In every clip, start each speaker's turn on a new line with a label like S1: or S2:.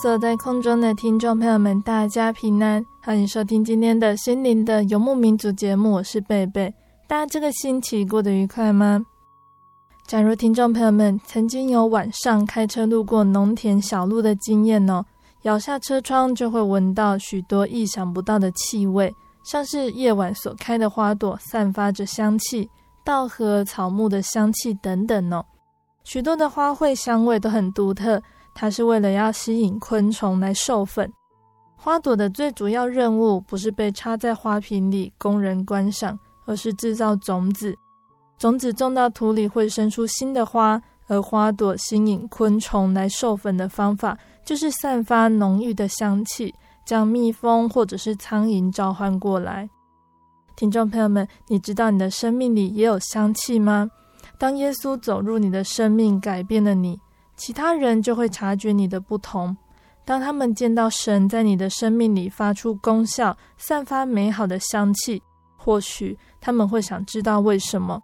S1: Hello，所有在空中的听众朋友们，大家平安，欢迎收听今天的心灵的游牧民族节目，我是贝贝。大家这个星期过得愉快吗？假如听众朋友们曾经有晚上开车路过农田小路的经验哦，摇下车窗就会闻到许多意想不到的气味，像是夜晚所开的花朵散发着香气，稻禾草木的香气等等哦，许多的花卉香味都很独特。它是为了要吸引昆虫来授粉。花朵的最主要任务不是被插在花瓶里供人观赏，而是制造种子。种子种到土里会生出新的花，而花朵吸引昆虫来授粉的方法，就是散发浓郁的香气，将蜜蜂或者是苍蝇召唤过来。听众朋友们，你知道你的生命里也有香气吗？当耶稣走入你的生命，改变了你。其他人就会察觉你的不同。当他们见到神在你的生命里发出功效，散发美好的香气，或许他们会想知道为什么。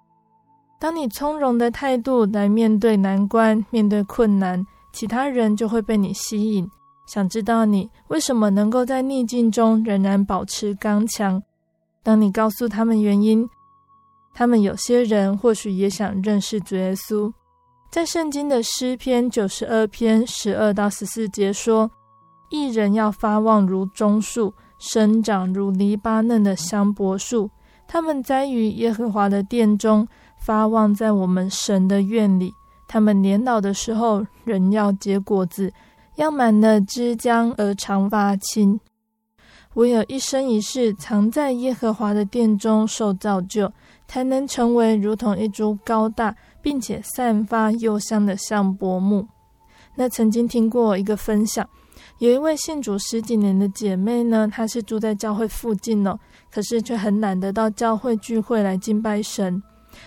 S1: 当你从容的态度来面对难关、面对困难，其他人就会被你吸引，想知道你为什么能够在逆境中仍然保持刚强。当你告诉他们原因，他们有些人或许也想认识主耶稣。在圣经的诗篇九十二篇十二到十四节说：“一人要发旺如棕树，生长如黎巴嫩的香柏树。他们栽于耶和华的殿中，发旺在我们神的院里。他们年老的时候，仍要结果子，要满了枝浆而长发青。唯有一生一世藏在耶和华的殿中受造就，才能成为如同一株高大。”并且散发幽香的香柏木。那曾经听过一个分享，有一位信主十几年的姐妹呢，她是住在教会附近哦，可是却很懒得到教会聚会来敬拜神。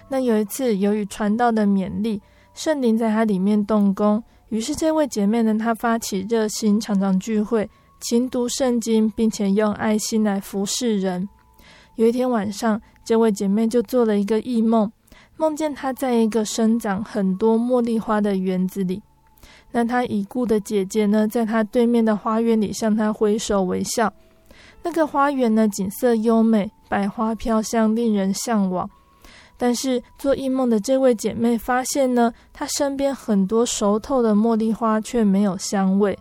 S1: 那有一次，由于传道的勉励，圣灵在她里面动工，于是这位姐妹呢，她发起热心，常常聚会，勤读圣经，并且用爱心来服侍人。有一天晚上，这位姐妹就做了一个异梦。梦见他在一个生长很多茉莉花的园子里，那他已故的姐姐呢，在他对面的花园里向他挥手微笑。那个花园呢，景色优美，百花飘香，令人向往。但是做异梦的这位姐妹发现呢，她身边很多熟透的茉莉花却没有香味。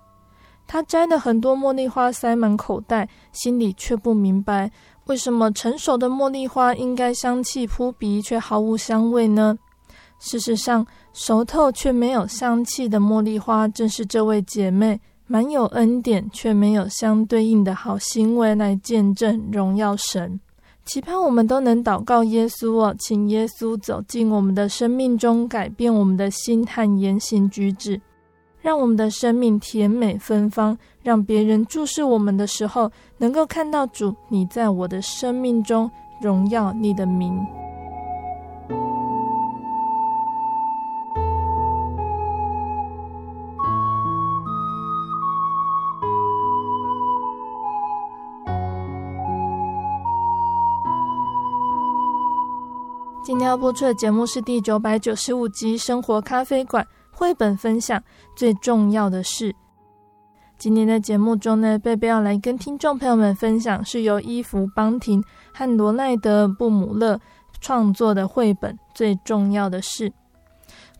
S1: 她摘了很多茉莉花塞满口袋，心里却不明白。为什么成熟的茉莉花应该香气扑鼻，却毫无香味呢？事实上，熟透却没有香气的茉莉花，正是这位姐妹满有恩典却没有相对应的好行为来见证荣耀神。期盼我们都能祷告耶稣哦，请耶稣走进我们的生命中，改变我们的心和言行举止。让我们的生命甜美芬芳让别人注视我们的时候能够看到主你在我的生命中荣耀你的名。今天要播出的节目是第九百九十五集生活咖啡馆。绘本分享。最重要的是，今天的节目中呢，贝贝要来跟听众朋友们分享，是由伊芙邦廷和罗奈德布姆勒创作的绘本《最重要的是》。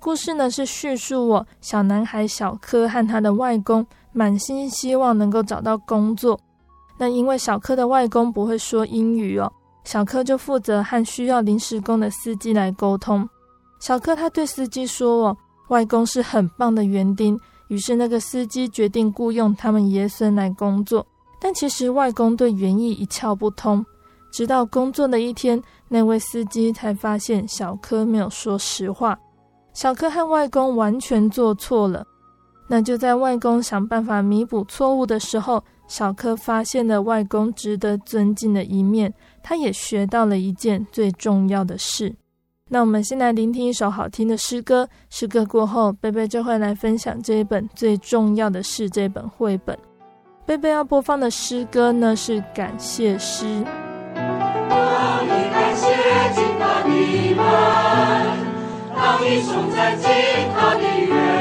S1: 故事呢是叙述我小男孩小柯和他的外公满心希望能够找到工作。那因为小柯的外公不会说英语哦。小柯就负责和需要临时工的司机来沟通。小柯他对司机说：“哦，外公是很棒的园丁。”于是那个司机决定雇佣他们爷孙来工作。但其实外公对园艺一窍不通。直到工作的一天，那位司机才发现小柯没有说实话。小柯和外公完全做错了。那就在外公想办法弥补错误的时候，小柯发现了外公值得尊敬的一面。他也学到了一件最重要的事。那我们先来聆听一首好听的诗歌。诗歌过后，贝贝就会来分享这一本最重要的是这本绘本。贝贝要播放的诗歌呢是感谢诗。
S2: 当你感谢进他的门，当你冲在进他的园，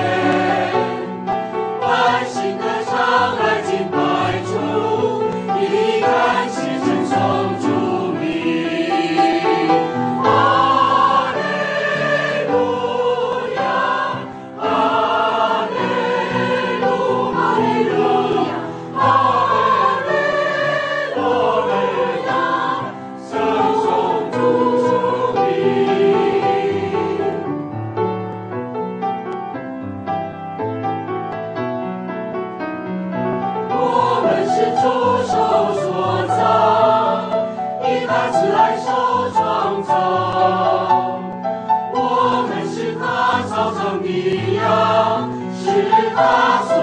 S1: 小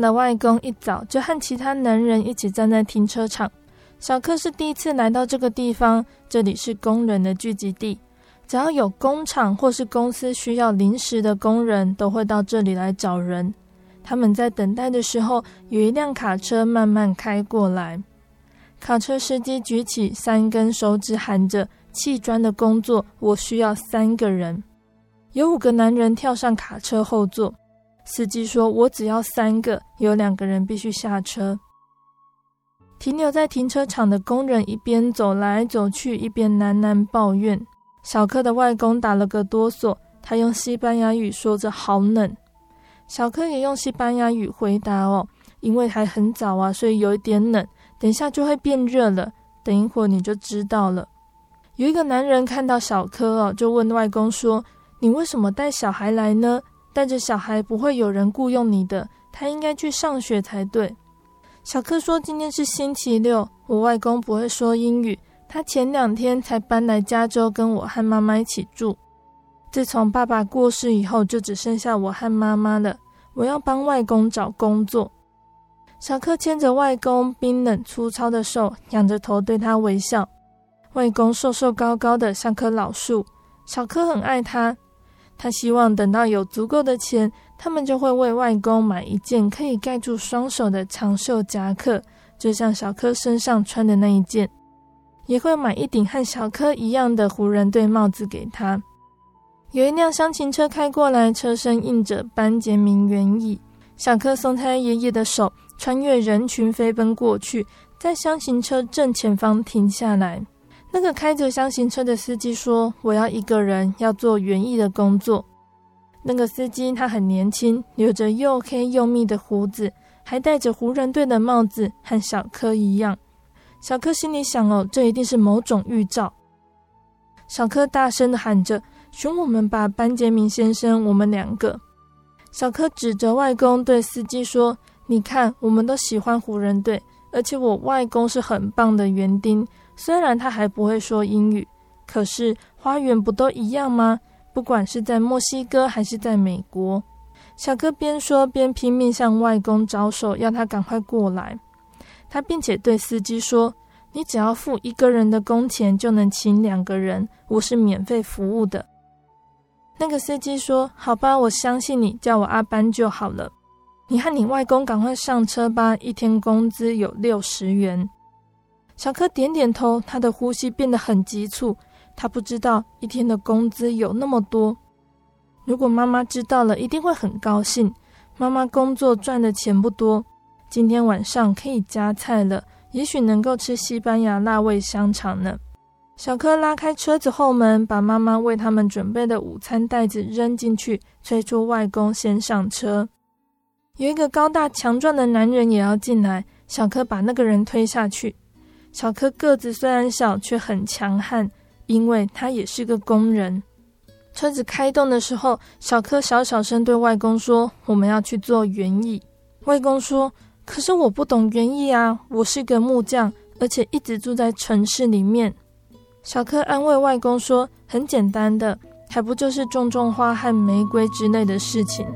S1: 的外公一早就和其他男人一起站在停车场。小克是第一次来到这个地方，这里是工人的聚集地。只要有工厂或是公司需要临时的工人，都会到这里来找人。他们在等待的时候，有一辆卡车慢慢开过来。卡车司机举起三根手指，喊着：“砌砖的工作，我需要三个人。”有五个男人跳上卡车后座。司机说：“我只要三个，有两个人必须下车。”停留在停车场的工人一边走来走去，一边喃喃抱怨。小柯的外公打了个哆嗦，他用西班牙语说着：“好冷。”小柯也用西班牙语回答：“哦，因为还很早啊，所以有一点冷，等一下就会变热了。等一会儿你就知道了。”有一个男人看到小柯哦，就问外公说：“你为什么带小孩来呢？”带着小孩不会有人雇佣你的，他应该去上学才对。小柯说：“今天是星期六，我外公不会说英语，他前两天才搬来加州，跟我和妈妈一起住。自从爸爸过世以后，就只剩下我和妈妈了。我要帮外公找工作。”小柯牵着外公冰冷粗糙的手，仰着头对他微笑。外公瘦瘦高高的，像棵老树。小柯很爱他。他希望等到有足够的钱，他们就会为外公买一件可以盖住双手的长袖夹克，就像小柯身上穿的那一件，也会买一顶和小柯一样的湖人队帽子给他。有一辆厢型车开过来，车身印着班杰明园艺。小柯松开爷爷的手，穿越人群飞奔过去，在厢型车正前方停下来。那个开着厢型车的司机说：“我要一个人，要做园艺的工作。”那个司机他很年轻，留着又黑又密的胡子，还戴着湖人队的帽子，和小柯一样。小柯心里想：“哦，这一定是某种预兆。”小柯大声地喊着：“选我们吧，班杰明先生，我们两个。”小柯指着外公对司机说：“你看，我们都喜欢湖人队，而且我外公是很棒的园丁，虽然他还不会说英语，可是花园不都一样吗？不管是在墨西哥还是在美国。”小哥边说边拼命向外公招手，要他赶快过来。他并且对司机说：“你只要付一个人的工钱，就能请两个人，我是免费服务的。”那个司机说：“好吧，我相信你，叫我阿班就好了。你和你外公赶快上车吧，一天工资有六十元。”小柯点点头，他的呼吸变得很急促。他不知道一天的工资有那么多。如果妈妈知道了，一定会很高兴。妈妈工作赚的钱不多，今天晚上可以加菜了，也许能够吃西班牙辣味香肠呢。小柯拉开车子后门，把妈妈为他们准备的午餐袋子扔进去，催促外公先上车。有一个高大强壮的男人也要进来，小柯把那个人推下去。小柯个子虽然小，却很强悍，因为他也是个工人。车子开动的时候，小柯小小声对外公说：“我们要去做园艺。”外公说：“可是我不懂园艺啊，我是个木匠，而且一直住在城市里面。”小柯安慰外公说：“很简单的，还不就是种种花和玫瑰之类的事情。”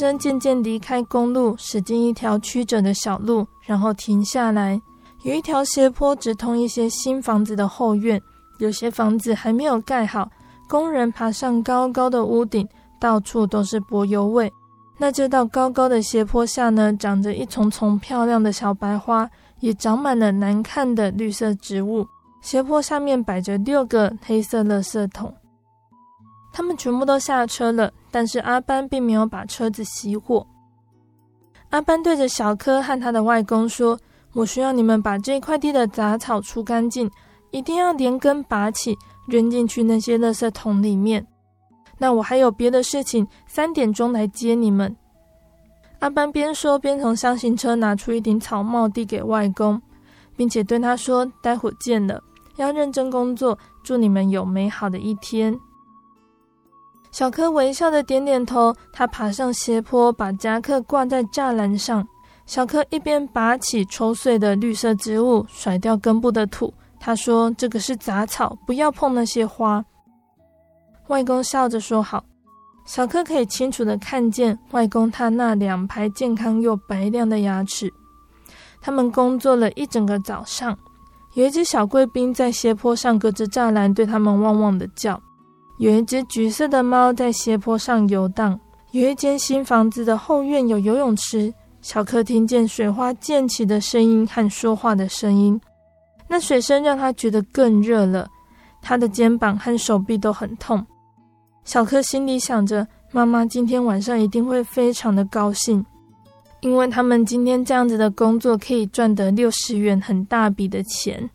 S1: 真渐渐离开公路，驶进一条曲折的小路，然后停下来。有一条斜坡直通一些新房子的后院，有些房子还没有盖好，工人爬上高高的屋顶，到处都是柏油味。那这道高高的斜坡下呢，长着一丛丛漂亮的小白花，也长满了难看的绿色植物。斜坡下面摆着六个黑色垃圾桶。他们全部都下车了，但是阿班并没有把车子熄火。阿班对着小柯和他的外公说：“我需要你们把这块地的杂草除干净，一定要连根拔起，扔进去那些垃圾桶里面。那我还有别的事情，三点钟来接你们。”阿班边说边从厢型车拿出一顶草帽递给外公，并且对他说：“待会见了，要认真工作，祝你们有美好的一天。”小柯微笑的点点头，他爬上斜坡，把夹克挂在栅栏上。小柯一边拔起抽碎的绿色植物，甩掉根部的土。他说：“这个是杂草，不要碰那些花。”外公笑着说：“好。”小柯可以清楚的看见外公他那两排健康又白亮的牙齿。他们工作了一整个早上，有一只小贵宾在斜坡上隔着栅栏对他们汪汪的叫。有一只橘色的猫在斜坡上游荡。有一间新房子的后院有游泳池。小柯听见水花溅起的声音和说话的声音，那水声让他觉得更热了。他的肩膀和手臂都很痛。小柯心里想着，妈妈今天晚上一定会非常的高兴，因为他们今天这样子的工作可以赚得六十元，很大笔的钱。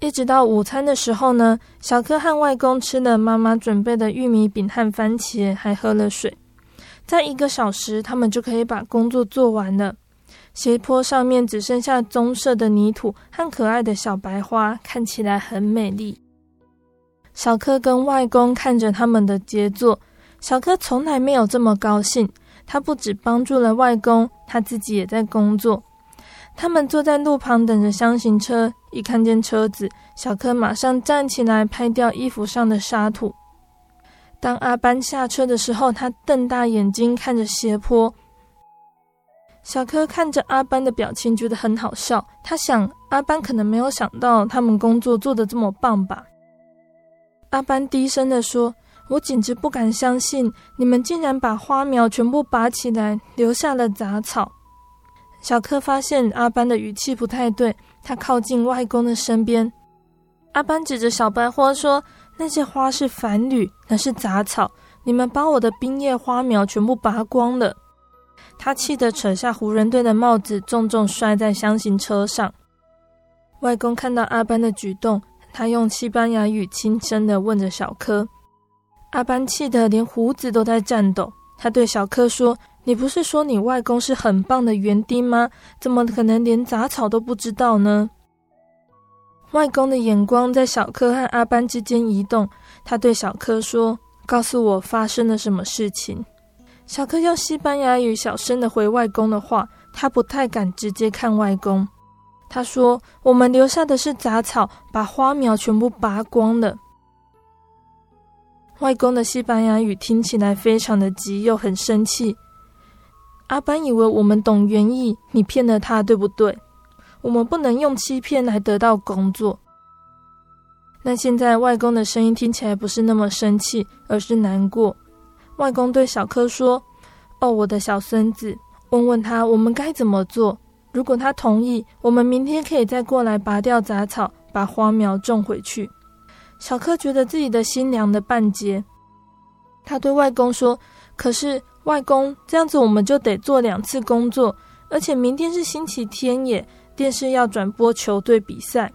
S1: 一直到午餐的时候呢，小柯和外公吃了妈妈准备的玉米饼和番茄，还喝了水。在一个小时，他们就可以把工作做完了。斜坡上面只剩下棕色的泥土和可爱的小白花，看起来很美丽。小柯跟外公看着他们的杰作，小柯从来没有这么高兴。他不止帮助了外公，他自己也在工作。他们坐在路旁等着厢型车，一看见车子，小柯马上站起来拍掉衣服上的沙土。当阿班下车的时候，他瞪大眼睛看着斜坡。小柯看着阿班的表情，觉得很好笑。他想，阿班可能没有想到他们工作做得这么棒吧。阿班低声地说：“我简直不敢相信，你们竟然把花苗全部拔起来，留下了杂草。”小柯发现阿班的语气不太对，他靠近外公的身边。阿班指着小白花说：“那些花是繁缕，那是杂草，你们把我的冰叶花苗全部拔光了。”他气得扯下湖人队的帽子，重重摔在厢型车上。外公看到阿班的举动，他用西班牙语轻声地问着小柯。阿班气得连胡子都在颤抖。他对小柯说：“你不是说你外公是很棒的园丁吗？怎么可能连杂草都不知道呢？”外公的眼光在小柯和阿班之间移动。他对小柯说：“告诉我发生了什么事情。”小柯用西班牙语小声的回外公的话。他不太敢直接看外公。他说：“我们留下的是杂草，把花苗全部拔光了。”外公的西班牙语听起来非常的急，又很生气。阿班以为我们懂园艺，你骗了他，对不对？我们不能用欺骗来得到工作。那现在外公的声音听起来不是那么生气，而是难过。外公对小柯说：“哦，我的小孙子，问问他我们该怎么做。如果他同意，我们明天可以再过来拔掉杂草，把花苗种回去。”小柯觉得自己的心凉了半截，他对外公说：“可是外公，这样子我们就得做两次工作，而且明天是星期天耶，电视要转播球队比赛。”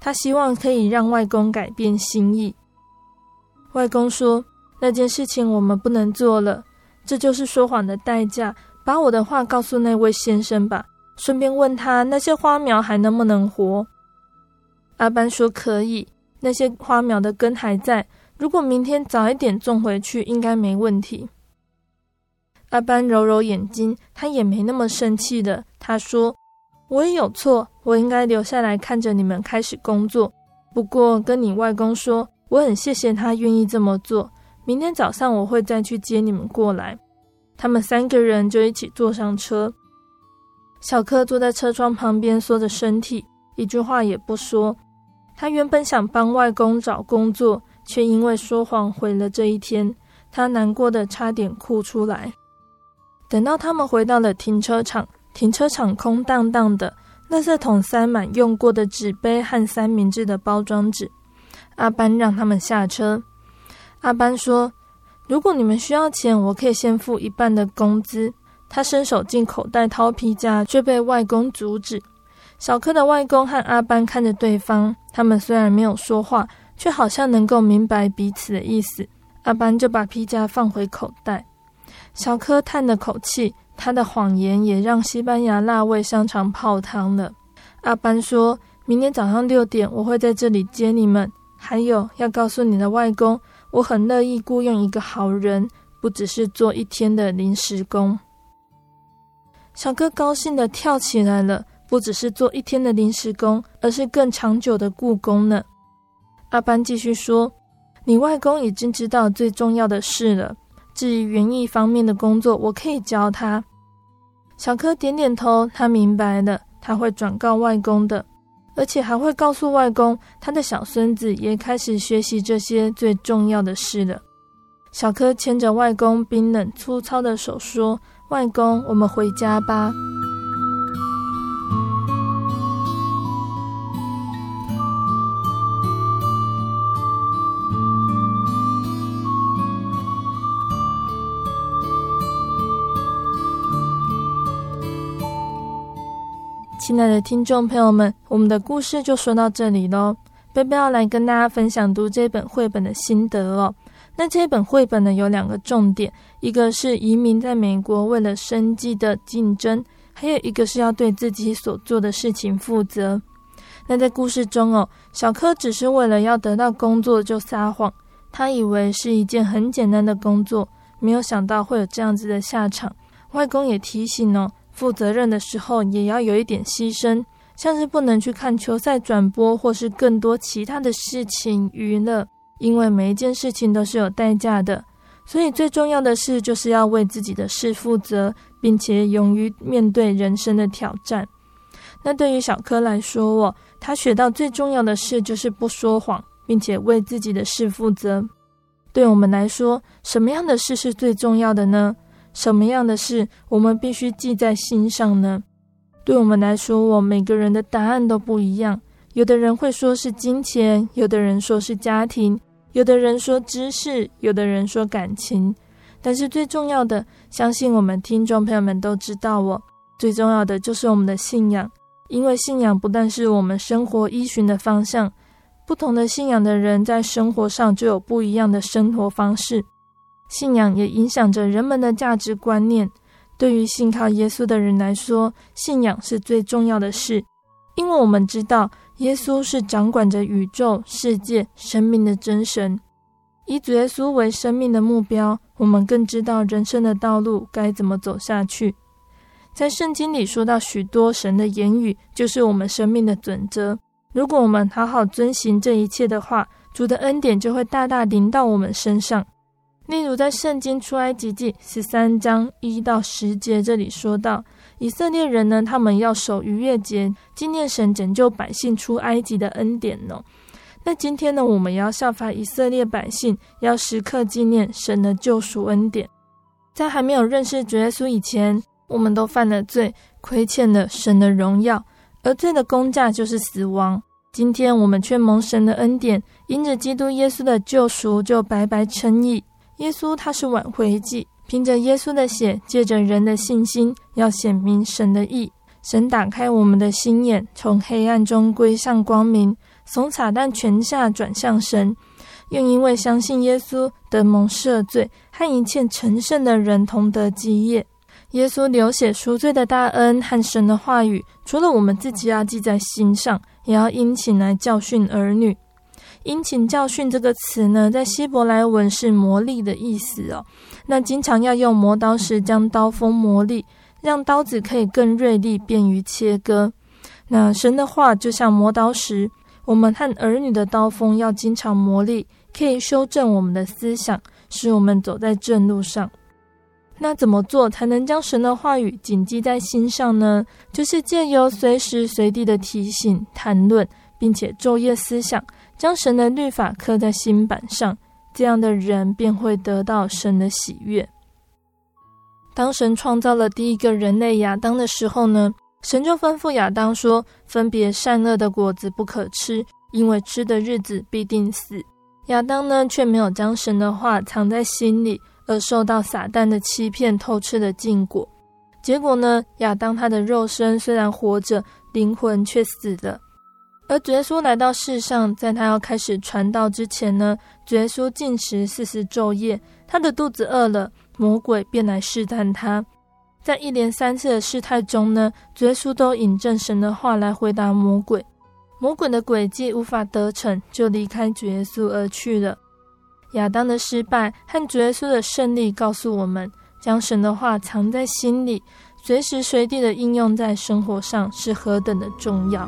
S1: 他希望可以让外公改变心意。外公说：“那件事情我们不能做了，这就是说谎的代价。把我的话告诉那位先生吧，顺便问他那些花苗还能不能活。”阿班说：“可以。”那些花苗的根还在，如果明天早一点种回去，应该没问题。阿班揉揉眼睛，他也没那么生气的。他说：“我也有错，我应该留下来看着你们开始工作。不过跟你外公说，我很谢谢他愿意这么做。明天早上我会再去接你们过来。”他们三个人就一起坐上车。小柯坐在车窗旁边，缩着身体，一句话也不说。他原本想帮外公找工作，却因为说谎毁了这一天。他难过的差点哭出来。等到他们回到了停车场，停车场空荡荡的，垃圾桶塞满用过的纸杯和三明治的包装纸。阿班让他们下车。阿班说：“如果你们需要钱，我可以先付一半的工资。”他伸手进口袋掏皮夹，却被外公阻止。小柯的外公和阿班看着对方，他们虽然没有说话，却好像能够明白彼此的意思。阿班就把皮夹放回口袋。小柯叹了口气，他的谎言也让西班牙辣味香肠泡汤了。阿班说：“明天早上六点，我会在这里接你们。还有，要告诉你的外公，我很乐意雇佣一个好人，不只是做一天的临时工。”小柯高兴地跳起来了。不只是做一天的临时工，而是更长久的雇工呢。阿班继续说：“你外公已经知道最重要的事了。至于园艺方面的工作，我可以教他。”小柯点点头，他明白了，他会转告外公的，而且还会告诉外公，他的小孙子也开始学习这些最重要的事了。小柯牵着外公冰冷粗糙的手说：“外公，我们回家吧。”亲爱的听众朋友们，我们的故事就说到这里喽。贝贝要来跟大家分享读这本绘本的心得哦。那这本绘本呢，有两个重点，一个是移民在美国为了生计的竞争，还有一个是要对自己所做的事情负责。那在故事中哦，小柯只是为了要得到工作就撒谎，他以为是一件很简单的工作，没有想到会有这样子的下场。外公也提醒哦。负责任的时候也要有一点牺牲，像是不能去看球赛转播，或是更多其他的事情娱乐，因为每一件事情都是有代价的。所以最重要的事就是要为自己的事负责，并且勇于面对人生的挑战。那对于小柯来说，哦，他学到最重要的事就是不说谎，并且为自己的事负责。对我们来说，什么样的事是最重要的呢？什么样的事我们必须记在心上呢？对我们来说，我每个人的答案都不一样。有的人会说是金钱，有的人说是家庭，有的人说知识，有的人说感情。但是最重要的，相信我们听众朋友们都知道哦，最重要的就是我们的信仰。因为信仰不但是我们生活依循的方向，不同的信仰的人在生活上就有不一样的生活方式。信仰也影响着人们的价值观念。对于信靠耶稣的人来说，信仰是最重要的事，因为我们知道耶稣是掌管着宇宙、世界、生命的真神。以主耶稣为生命的目标，我们更知道人生的道路该怎么走下去。在圣经里说到许多神的言语，就是我们生命的准则。如果我们好好遵行这一切的话，主的恩典就会大大临到我们身上。例如，在圣经出埃及记十三章一到十节这里说到，以色列人呢，他们要守逾越节，纪念神拯救百姓出埃及的恩典呢。那今天呢，我们要效法以色列百姓，要时刻纪念神的救赎恩典。在还没有认识主耶稣以前，我们都犯了罪，亏欠了神的荣耀，而罪的工价就是死亡。今天我们却蒙神的恩典，因着基督耶稣的救赎，就白白称义。耶稣他是挽回祭，凭着耶稣的血，借着人的信心，要显明神的义。神打开我们的心眼，从黑暗中归向光明，从撒旦权下转向神。又因为相信耶稣，得蒙赦罪，和一切成圣的人同得基业。耶稣流血赎罪的大恩和神的话语，除了我们自己要记在心上，也要殷勤来教训儿女。殷勤教训这个词呢，在希伯来文是磨砺的意思哦。那经常要用磨刀石将刀锋磨砺，让刀子可以更锐利，便于切割。那神的话就像磨刀石，我们和儿女的刀锋要经常磨砺，可以修正我们的思想，使我们走在正路上。那怎么做才能将神的话语谨记在心上呢？就是借由随时随地的提醒、谈论，并且昼夜思想，将神的律法刻在心板上。这样的人便会得到神的喜悦。当神创造了第一个人类亚当的时候呢，神就吩咐亚当说：“分别善恶的果子不可吃，因为吃的日子必定死。”亚当呢，却没有将神的话藏在心里。而受到撒旦的欺骗，偷吃的禁果，结果呢？亚当他的肉身虽然活着，灵魂却死了。而主耶稣来到世上，在他要开始传道之前呢，主耶稣禁食四十昼夜，他的肚子饿了，魔鬼便来试探他。在一连三次的试探中呢，主耶稣都引证神的话来回答魔鬼，魔鬼的诡计无法得逞，就离开主耶稣而去了。亚当的失败和主耶稣的胜利，告诉我们，将神的话藏在心里，随时随地的应用在生活上，是何等的重要。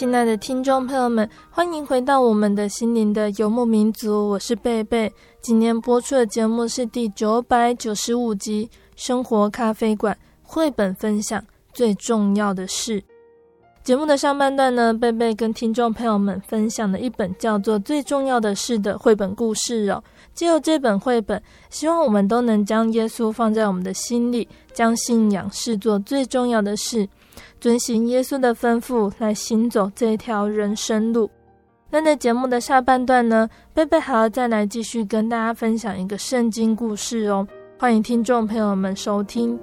S1: 亲爱的听众朋友们，欢迎回到我们的心灵的游牧民族，我是贝贝。今天播出的节目是第九百九十五集《生活咖啡馆》绘本分享最重要的事。节目的上半段呢，贝贝跟听众朋友们分享了一本叫做《最重要的事》的绘本故事哦。借由这本绘本，希望我们都能将耶稣放在我们的心里，将信仰视作最重要的事。遵行耶稣的吩咐来行走这条人生路。那在节目的下半段呢，贝贝还要再来继续跟大家分享一个圣经故事哦。欢迎听众朋友们收听。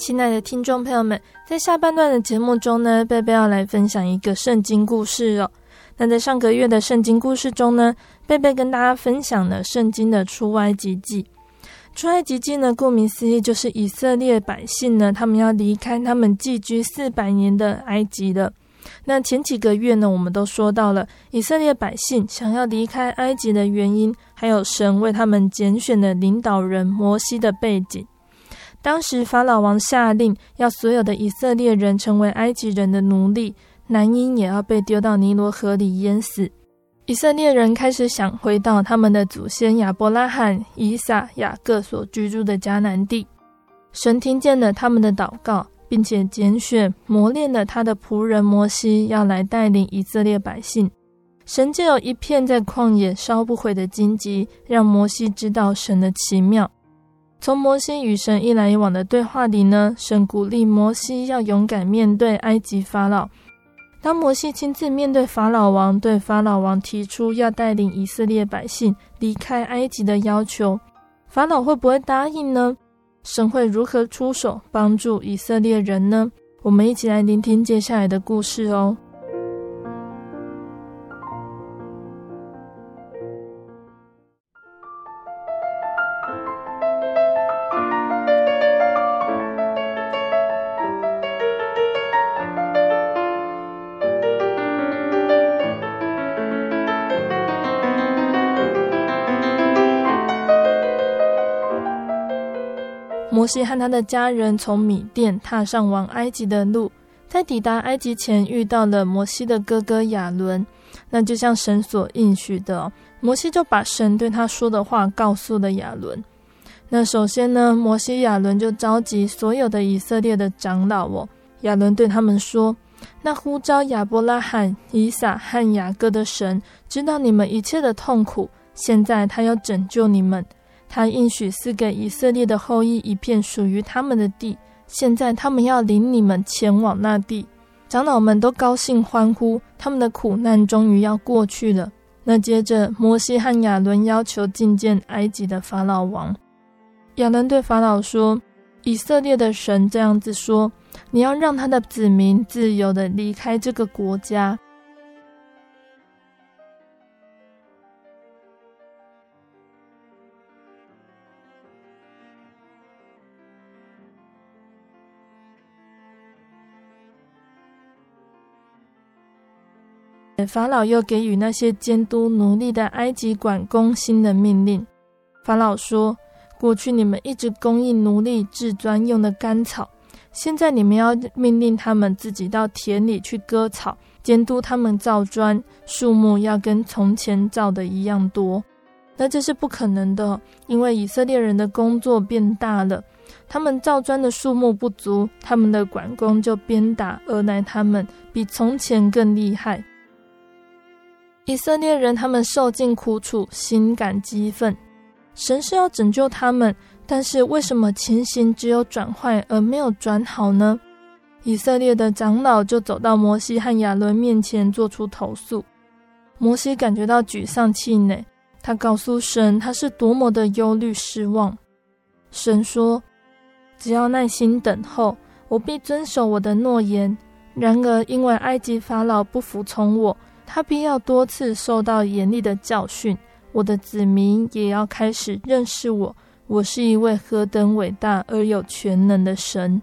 S1: 亲爱的听众朋友们，在下半段的节目中呢，贝贝要来分享一个圣经故事哦。那在上个月的圣经故事中呢，贝贝跟大家分享了圣经的出埃及记。出埃及记呢，顾名思义就是以色列百姓呢，他们要离开他们寄居四百年的埃及了。那前几个月呢，我们都说到了以色列百姓想要离开埃及的原因，还有神为他们拣选的领导人摩西的背景。当时法老王下令，要所有的以色列人成为埃及人的奴隶，男婴也要被丢到尼罗河里淹死。以色列人开始想回到他们的祖先亚伯拉罕、以撒、雅各所居住的迦南地。神听见了他们的祷告，并且拣选磨练了他的仆人摩西，要来带领以色列百姓。神就有一片在旷野烧不毁的荆棘，让摩西知道神的奇妙。从摩西与神一来一往的对话里呢，神鼓励摩西要勇敢面对埃及法老。当摩西亲自面对法老王，对法老王提出要带领以色列百姓离开埃及的要求，法老会不会答应呢？神会如何出手帮助以色列人呢？我们一起来聆听接下来的故事哦。西和他的家人从米甸踏上往埃及的路，在抵达埃及前遇到了摩西的哥哥亚伦。那就像神所应许的，摩西就把神对他说的话告诉了亚伦。那首先呢，摩西亚伦就召集所有的以色列的长老哦，亚伦对他们说：“那呼召亚伯拉罕、以撒和雅各的神，知道你们一切的痛苦。现在他要拯救你们，他应许赐给以色列的后裔一片属于他们的地。现在他们要领你们前往那地。长老们都高兴欢呼，他们的苦难终于要过去了。那接着，摩西和亚伦要求觐见埃及的法老王。亚伦对法老说：“以色列的神这样子说，你要让他的子民自由的离开这个国家。”法老又给予那些监督奴隶的埃及管工新的命令。法老说：“过去你们一直供应奴隶制专用的干草，现在你们要命令他们自己到田里去割草，监督他们造砖，数目要跟从前造的一样多。那这是不可能的，因为以色列人的工作变大了，他们造砖的数目不足，他们的管工就鞭打而来，他们比从前更厉害。”以色列人他们受尽苦楚，心感激愤。神是要拯救他们，但是为什么情形只有转坏而没有转好呢？以色列的长老就走到摩西和亚伦面前，做出投诉。摩西感觉到沮丧气馁，他告诉神，他是多么的忧虑失望。神说：“只要耐心等候，我必遵守我的诺言。然而，因为埃及法老不服从我。”他必要多次受到严厉的教训，我的子民也要开始认识我。我是一位何等伟大而有全能的神。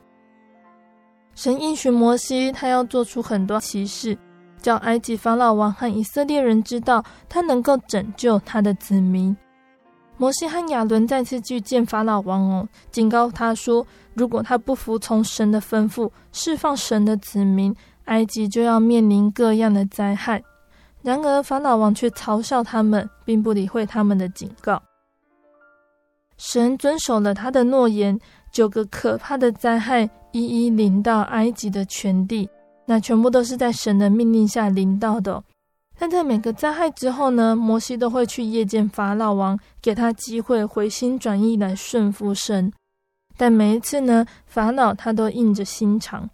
S1: 神应许摩西，他要做出很多奇事，叫埃及法老王和以色列人知道他能够拯救他的子民。摩西和亚伦再次去见法老王哦，警告他说，如果他不服从神的吩咐，释放神的子民，埃及就要面临各样的灾害。然而，法老王却嘲笑他们，并不理会他们的警告。神遵守了他的诺言，九个可怕的灾害一一临到埃及的全地，那全部都是在神的命令下临到的。但在每个灾害之后呢，摩西都会去夜见法老王，给他机会回心转意来顺服神。但每一次呢，法老他都硬着心肠。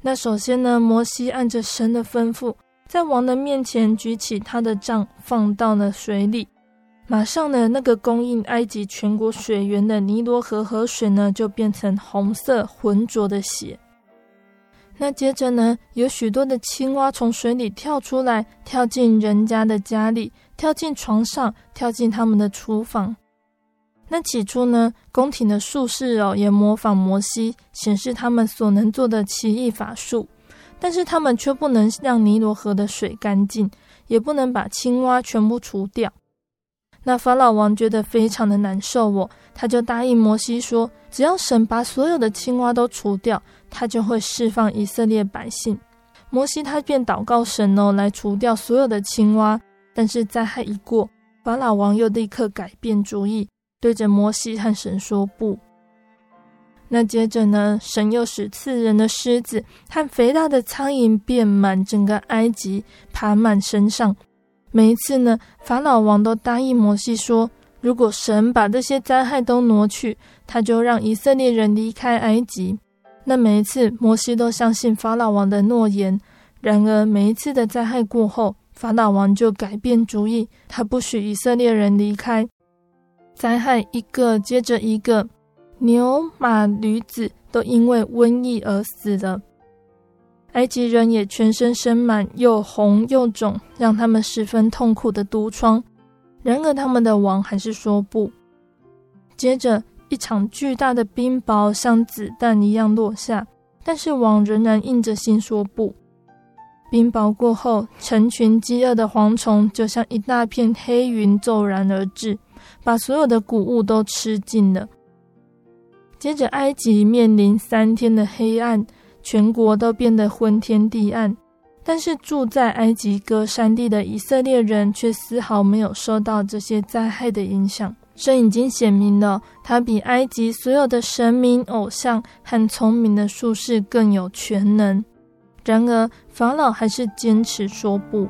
S1: 那首先呢，摩西按着神的吩咐。在王的面前举起他的杖，放到了水里，马上呢，那个供应埃及全国水源的尼罗河河水呢，就变成红色浑浊的血。那接着呢，有许多的青蛙从水里跳出来，跳进人家的家里，跳进床上，跳进他们的厨房。那起初呢，宫廷的术士哦，也模仿摩西，显示他们所能做的奇异法术。但是他们却不能让尼罗河的水干净，也不能把青蛙全部除掉。那法老王觉得非常的难受，我他就答应摩西说，只要神把所有的青蛙都除掉，他就会释放以色列百姓。摩西他便祷告神哦，来除掉所有的青蛙。但是灾害一过，法老王又立刻改变主意，对着摩西和神说不。那接着呢，神又使刺人的狮子和肥大的苍蝇遍满整个埃及，爬满身上。每一次呢，法老王都答应摩西说，如果神把这些灾害都挪去，他就让以色列人离开埃及。那每一次，摩西都相信法老王的诺言。然而，每一次的灾害过后，法老王就改变主意，他不许以色列人离开。灾害一个接着一个。牛马驴子都因为瘟疫而死了，埃及人也全身生满又红又肿，让他们十分痛苦的毒疮。然而他们的王还是说不。接着一场巨大的冰雹像子弹一样落下，但是王仍然硬着心说不。冰雹过后，成群饥饿的蝗虫就像一大片黑云骤然而至，把所有的谷物都吃尽了。接着，埃及面临三天的黑暗，全国都变得昏天地暗。但是住在埃及歌山地的以色列人却丝毫没有受到这些灾害的影响。神已经显明了，他比埃及所有的神明、偶像和聪明的术士更有全能。然而法老还是坚持说不。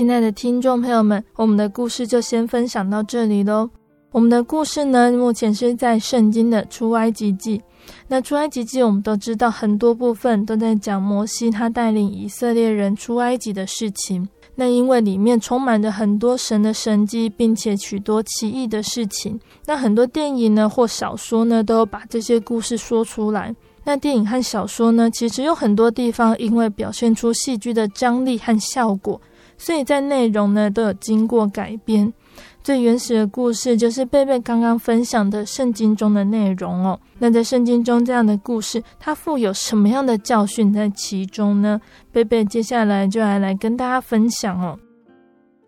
S1: 亲爱的听众朋友们，我们的故事就先分享到这里喽。我们的故事呢，目前是在圣经的出埃及记。那出埃及记，我们都知道很多部分都在讲摩西他带领以色列人出埃及的事情。那因为里面充满着很多神的神迹，并且许多奇异的事情。那很多电影呢或小说呢，都有把这些故事说出来。那电影和小说呢，其实有很多地方因为表现出戏剧的张力和效果。所以在内容呢都有经过改编，最原始的故事就是贝贝刚刚分享的圣经中的内容哦。那在圣经中这样的故事，它附有什么样的教训在其中呢？贝贝接下来就来来跟大家分享哦。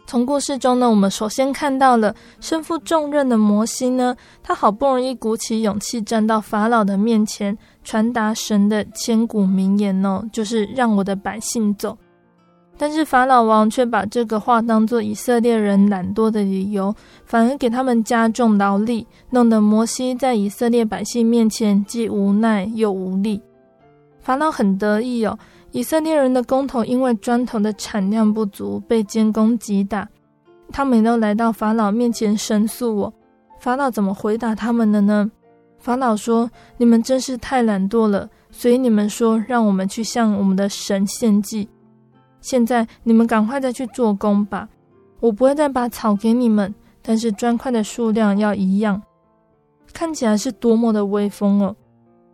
S1: 从故事中呢，我们首先看到了身负重任的摩西呢，他好不容易鼓起勇气站到法老的面前，传达神的千古名言哦，就是让我的百姓走。但是法老王却把这个话当作以色列人懒惰的理由，反而给他们加重劳力，弄得摩西在以色列百姓面前既无奈又无力。法老很得意哦，以色列人的工头因为砖头的产量不足，被监工击打，他们都来到法老面前申诉哦。法老怎么回答他们的呢？法老说：“你们真是太懒惰了，所以你们说让我们去向我们的神献祭。”现在你们赶快再去做工吧，我不会再把草给你们，但是砖块的数量要一样。看起来是多么的威风哦！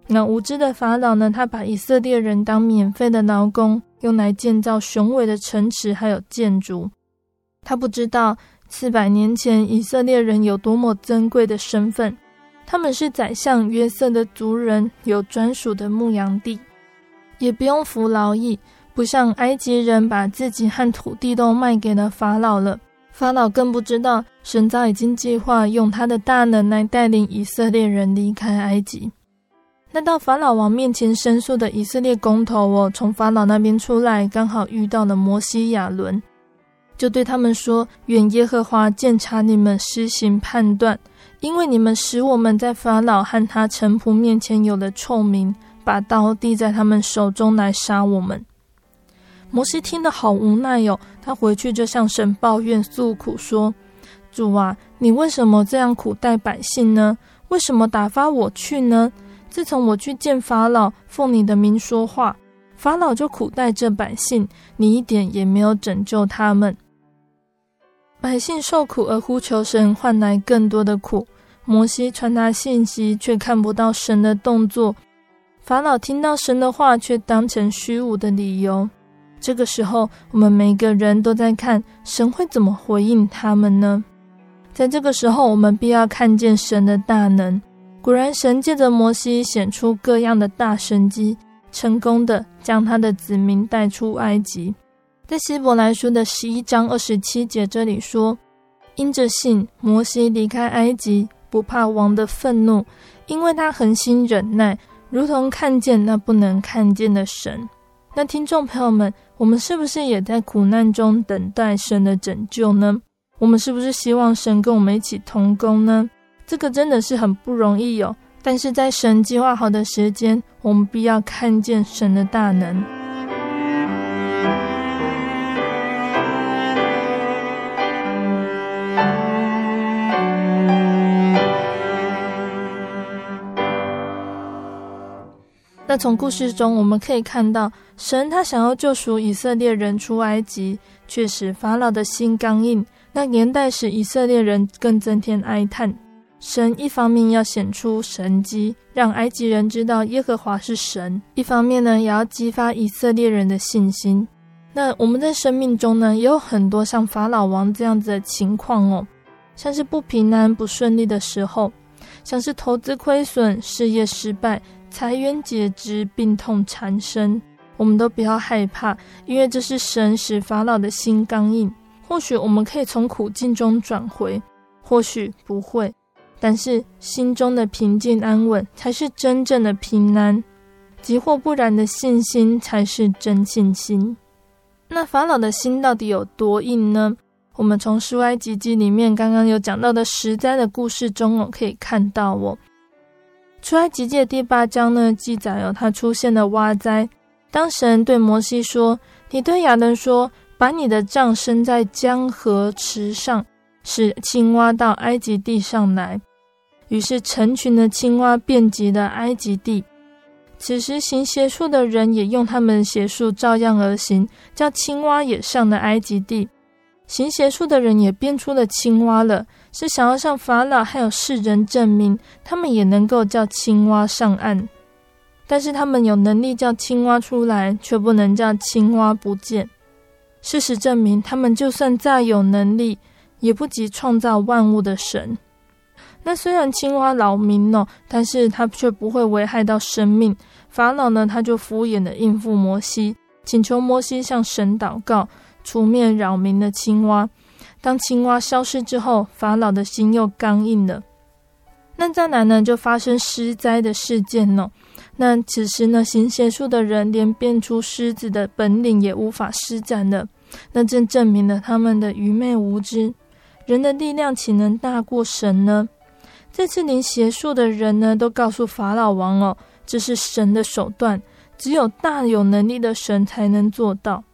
S1: 那无知的法老呢？他把以色列人当免费的劳工，用来建造雄伟的城池还有建筑。他不知道四百年前以色列人有多么珍贵的身份，他们是宰相约瑟的族人，有专属的牧羊地，也不用服劳役。不像埃及人把自己和土地都卖给了法老了，法老更不知道神早已经计划用他的大能来带领以色列人离开埃及。那到法老王面前申诉的以色列公头哦，从法老那边出来，刚好遇到了摩西亚伦，就对他们说：“愿耶和华鉴察你们施行判断，因为你们使我们在法老和他臣仆面前有了臭名，把刀递在他们手中来杀我们。”摩西听得好无奈哟、他回去就向神抱怨诉苦说：“主啊，你为什么这样苦待百姓呢？为什么打发我去呢？自从我去见法老，奉你的名说话，法老就苦待这百姓，你一点也没有拯救他们。百姓受苦而呼求神，换来更多的苦。摩西传达信息，却看不到神的动作。法老听到神的话，却当成虚无的理由。”这个时候，我们每个人都在看神会怎么回应他们呢？在这个时候，我们必要看见神的大能。果然，神借着摩西显出各样的大神迹，成功的将他的子民带出埃及。在希伯来书的十一章二十七节这里说：“因着信，摩西离开埃及，不怕王的愤怒，因为他恒心忍耐，如同看见那不能看见的神。”那听众朋友们，我们是不是也在苦难中等待神的拯救呢？我们是不是希望神跟我们一起同工呢？这个真的是很不容易哦。但是在神计划好的时间，我们必要看见神的大能。从故事中我们可以看到，神他想要救赎以色列人出埃及，却使法老的心刚硬，那年代使以色列人更增添哀叹。神一方面要显出神迹，让埃及人知道耶和华是神；一方面呢，也要激发以色列人的信心。那我们在生命中呢，也有很多像法老王这样子的情况哦，像是不平安、不顺利的时候，像是投资亏损、事业失败。财源解职，病痛缠身，我们都不要害怕，因为这是神使法老的心刚硬。或许我们可以从苦境中转回，或许不会，但是心中的平静安稳才是真正的平安。即或不然的信心才是真信心。那法老的心到底有多硬呢？我们从书埃及记里面刚刚有讲到的十灾的故事中哦，可以看到哦。出埃及记的第八章呢，记载有他出现的蛙灾。当神对摩西说：“你对亚伦说，把你的杖伸在江河池上，使青蛙到埃及地上来。”于是成群的青蛙遍及了埃及地。此时行邪术的人也用他们邪术照样而行，叫青蛙也上了埃及地。行邪术的人也变出了青蛙了，是想要向法老还有世人证明，他们也能够叫青蛙上岸。但是他们有能力叫青蛙出来，却不能叫青蛙不见。事实证明，他们就算再有能力，也不及创造万物的神。那虽然青蛙扰民哦，但是它却不会危害到生命。法老呢，他就敷衍的应付摩西，请求摩西向神祷告。出面扰民的青蛙。当青蛙消失之后，法老的心又刚硬了。那再来呢，就发生狮灾的事件哦。那此时呢，行邪术的人连变出狮子的本领也无法施展了。那正证明了他们的愚昧无知。人的力量岂能大过神呢？这次连邪术的人呢，都告诉法老王哦，这是神的手段，只有大有能力的神才能做到。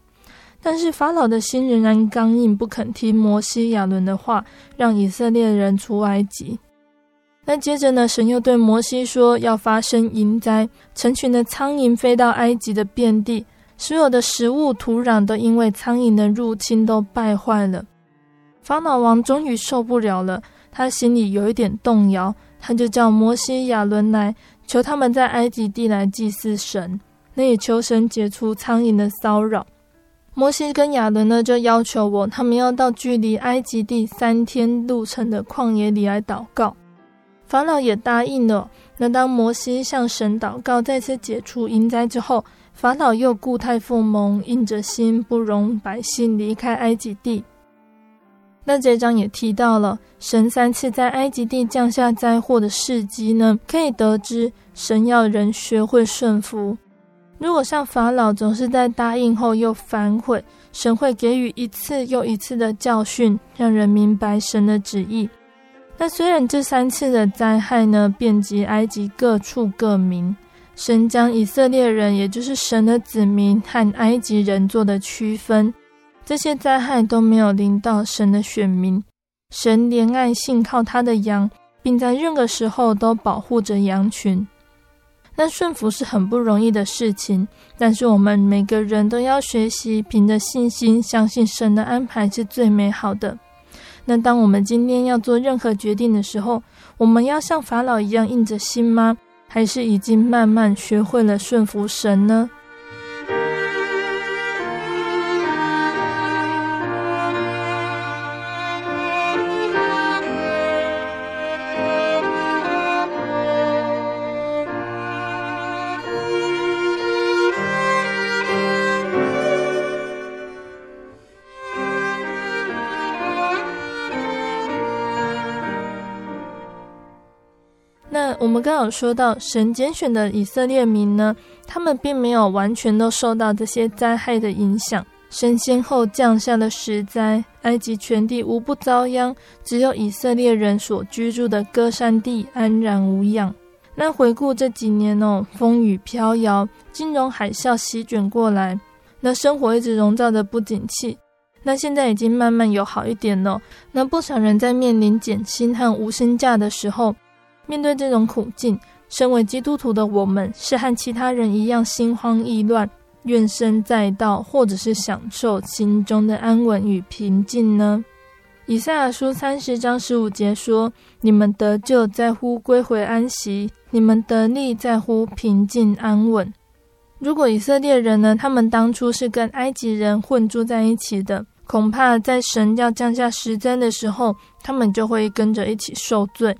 S1: 但是法老的心仍然刚硬，不肯听摩西、亚伦的话，让以色列人出埃及。那接着呢，神又对摩西说，要发生蝇灾，成群的苍蝇飞到埃及的遍地，所有的食物、土壤都因为苍蝇的入侵都败坏了。法老王终于受不了了，他心里有一点动摇，他就叫摩西、亚伦来，求他们在埃及地来祭祀神，那也求神解除苍蝇的骚扰。摩西跟亚伦呢，就要求我，他们要到距离埃及地三天路程的旷野里来祷告。法老也答应了。那当摩西向神祷告，再次解除蝇灾之后，法老又故态复萌，硬着心不容百姓离开埃及地。那这章也提到了，神三次在埃及地降下灾祸的事迹呢，可以得知神要人学会顺服。如果像法老总是在答应后又反悔，神会给予一次又一次的教训，让人明白神的旨意。那虽然这三次的灾害呢，遍及埃及各处各民，神将以色列人，也就是神的子民和埃及人做的区分，这些灾害都没有临到神的选民。神怜爱信靠他的羊，并在任何时候都保护着羊群。那顺服是很不容易的事情，但是我们每个人都要学习，凭着信心相信神的安排是最美好的。那当我们今天要做任何决定的时候，我们要像法老一样硬着心吗？还是已经慢慢学会了顺服神呢？说到，神拣选的以色列民呢，他们并没有完全都受到这些灾害的影响。神先后降下了十灾，埃及全地无不遭殃，只有以色列人所居住的歌山地安然无恙。那回顾这几年哦，风雨飘摇，金融海啸席卷过来，那生活一直笼罩着不景气。那现在已经慢慢有好一点了。那不少人在面临减薪和无薪假的时候。面对这种苦境，身为基督徒的我们，是和其他人一样心慌意乱、怨声载道，或者是享受心中的安稳与平静呢？以赛亚书三十章十五节说：“你们得救在乎归回安息，你们得力在乎平静安稳。”如果以色列人呢，他们当初是跟埃及人混住在一起的，恐怕在神要降下十灾的时候，他们就会跟着一起受罪。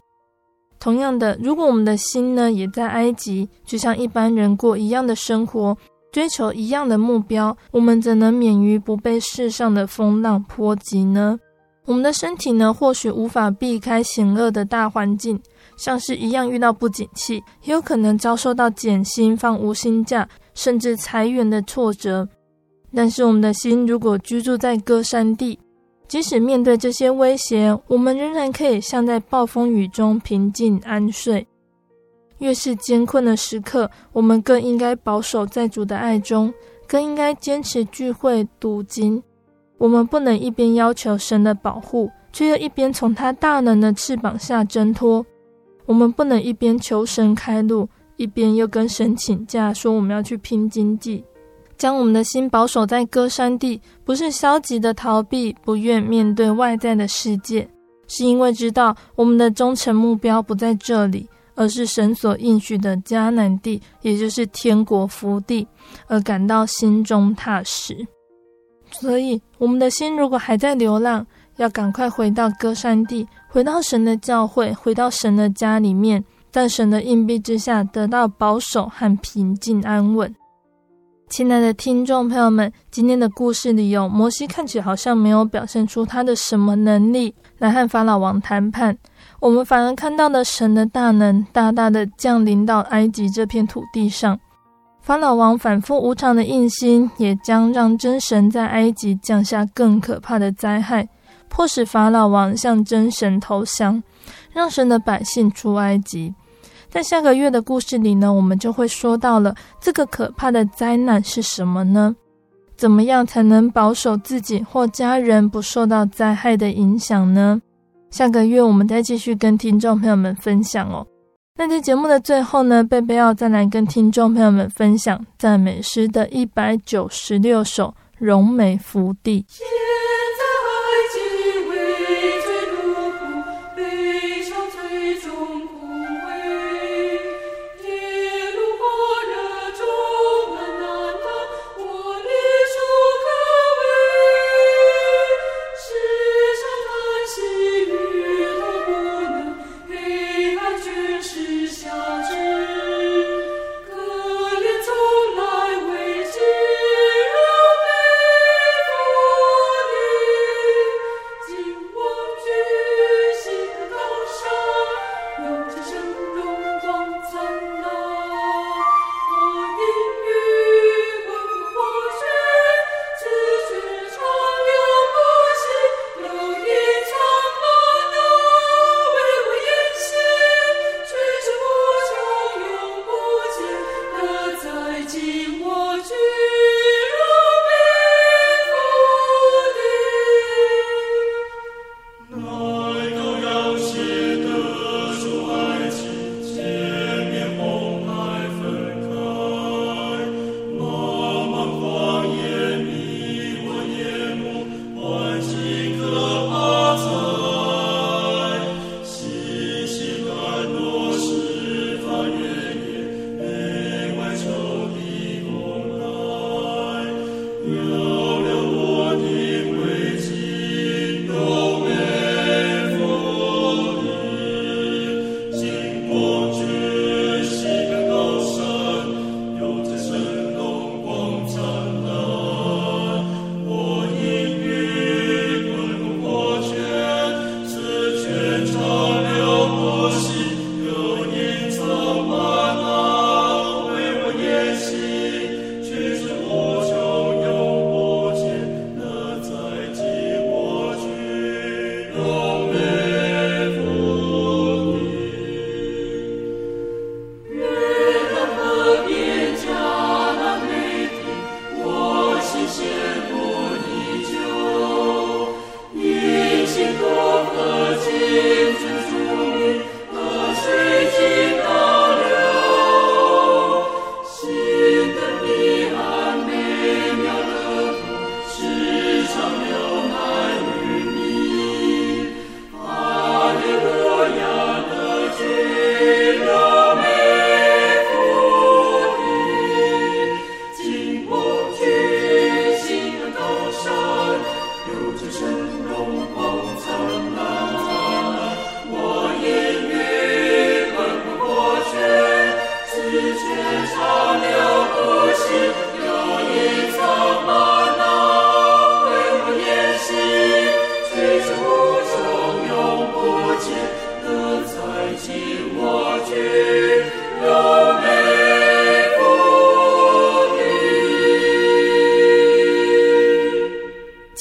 S1: 同样的，如果我们的心呢，也在埃及，就像一般人过一样的生活，追求一样的目标，我们怎能免于不被世上的风浪波及呢？我们的身体呢，或许无法避开险恶的大环境，像是一样遇到不景气，也有可能遭受到减薪、放无薪假，甚至裁员的挫折。但是我们的心如果居住在歌山地，即使面对这些威胁，我们仍然可以像在暴风雨中平静安睡。越是艰困的时刻，我们更应该保守在主的爱中，更应该坚持聚会读经。我们不能一边要求神的保护，却又一边从他大能的翅膀下挣脱。我们不能一边求神开路，一边又跟神请假，说我们要去拼经济。将我们的心保守在歌山地，不是消极的逃避，不愿面对外在的世界，是因为知道我们的终成目标不在这里，而是神所应许的迦南地，也就是天国福地，而感到心中踏实。所以，我们的心如果还在流浪，要赶快回到歌山地，回到神的教会，回到神的家里面，在神的荫庇之下，得到保守和平静安稳。亲爱的听众朋友们，今天的故事里有摩西看起来好像没有表现出他的什么能力来和法老王谈判，我们反而看到了神的大能大大的降临到埃及这片土地上。法老王反复无常的硬心，也将让真神在埃及降下更可怕的灾害，迫使法老王向真神投降，让神的百姓出埃及。在下个月的故事里呢，我们就会说到了这个可怕的灾难是什么呢？怎么样才能保守自己或家人不受到灾害的影响呢？下个月我们再继续跟听众朋友们分享哦。那在节目的最后呢，贝贝要再来跟听众朋友们分享赞美诗的一百九十六首《荣美福地》。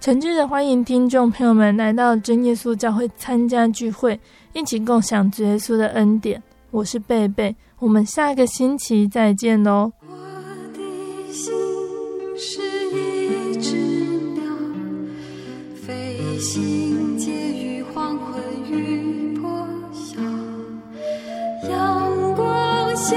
S1: 诚挚的欢迎听众朋友们来到真耶稣教会参加聚会，一起共享主耶稣的恩典。我是贝贝，我们下个星期再见喽。我的心是一只鸟，飞行介于黄昏与破晓。阳光下